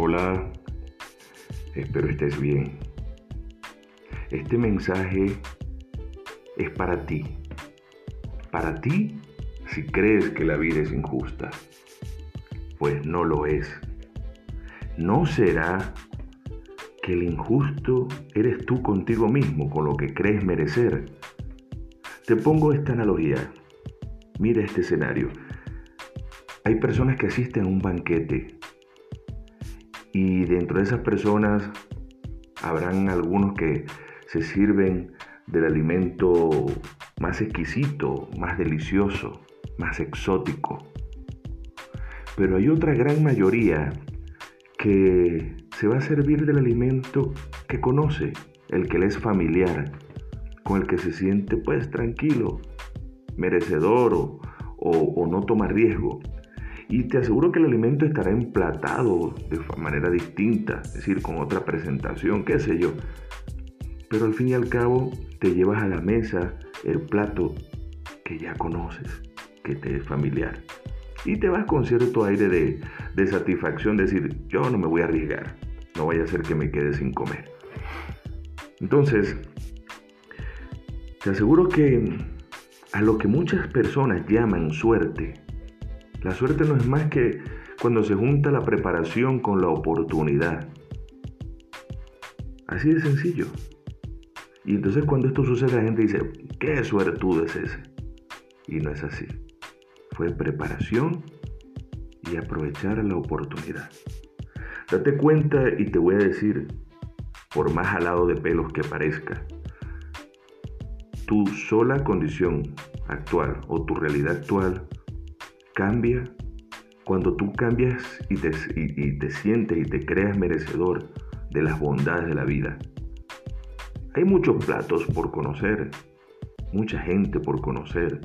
Hola, espero estés bien. Este mensaje es para ti. Para ti si crees que la vida es injusta. Pues no lo es. ¿No será que el injusto eres tú contigo mismo con lo que crees merecer? Te pongo esta analogía. Mira este escenario. Hay personas que asisten a un banquete y dentro de esas personas habrán algunos que se sirven del alimento más exquisito, más delicioso, más exótico. Pero hay otra gran mayoría que se va a servir del alimento que conoce, el que le es familiar, con el que se siente pues tranquilo, merecedor o, o no toma riesgo. Y te aseguro que el alimento estará emplatado de manera distinta, es decir, con otra presentación, qué sé yo. Pero al fin y al cabo te llevas a la mesa el plato que ya conoces, que te es familiar. Y te vas con cierto aire de, de satisfacción, decir, yo no me voy a arriesgar, no vaya a ser que me quede sin comer. Entonces, te aseguro que a lo que muchas personas llaman suerte, la suerte no es más que cuando se junta la preparación con la oportunidad. Así de sencillo. Y entonces cuando esto sucede la gente dice, ¿qué suertudo es ese? Y no es así. Fue preparación y aprovechar la oportunidad. Date cuenta y te voy a decir, por más alado de pelos que parezca, tu sola condición actual o tu realidad actual cambia cuando tú cambias y te, te sientes y te creas merecedor de las bondades de la vida. Hay muchos platos por conocer, mucha gente por conocer,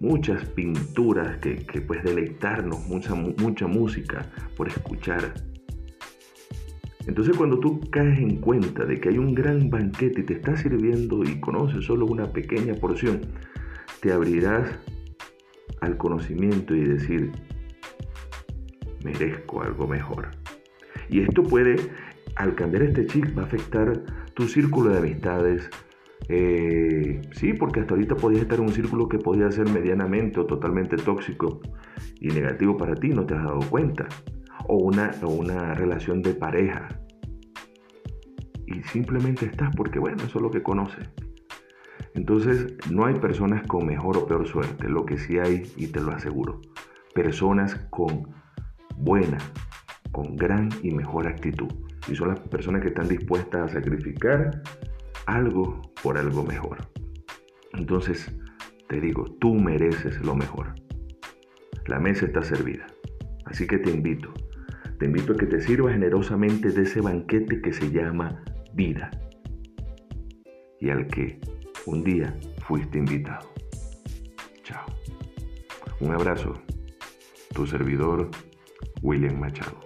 muchas pinturas que, que pues deleitarnos, mucha, mucha música por escuchar. Entonces cuando tú caes en cuenta de que hay un gran banquete y te está sirviendo y conoces solo una pequeña porción, te abrirás al conocimiento y decir, merezco algo mejor. Y esto puede, al cambiar este chip, va a afectar tu círculo de amistades. Eh, sí, porque hasta ahorita podías estar en un círculo que podía ser medianamente o totalmente tóxico y negativo para ti, no te has dado cuenta. O una, o una relación de pareja. Y simplemente estás porque, bueno, eso es lo que conoces. Entonces, no hay personas con mejor o peor suerte, lo que sí hay, y te lo aseguro, personas con buena, con gran y mejor actitud. Y son las personas que están dispuestas a sacrificar algo por algo mejor. Entonces, te digo, tú mereces lo mejor. La mesa está servida. Así que te invito, te invito a que te sirvas generosamente de ese banquete que se llama vida y al que un día fuiste invitado. Chao. Un abrazo. Tu servidor, William Machado.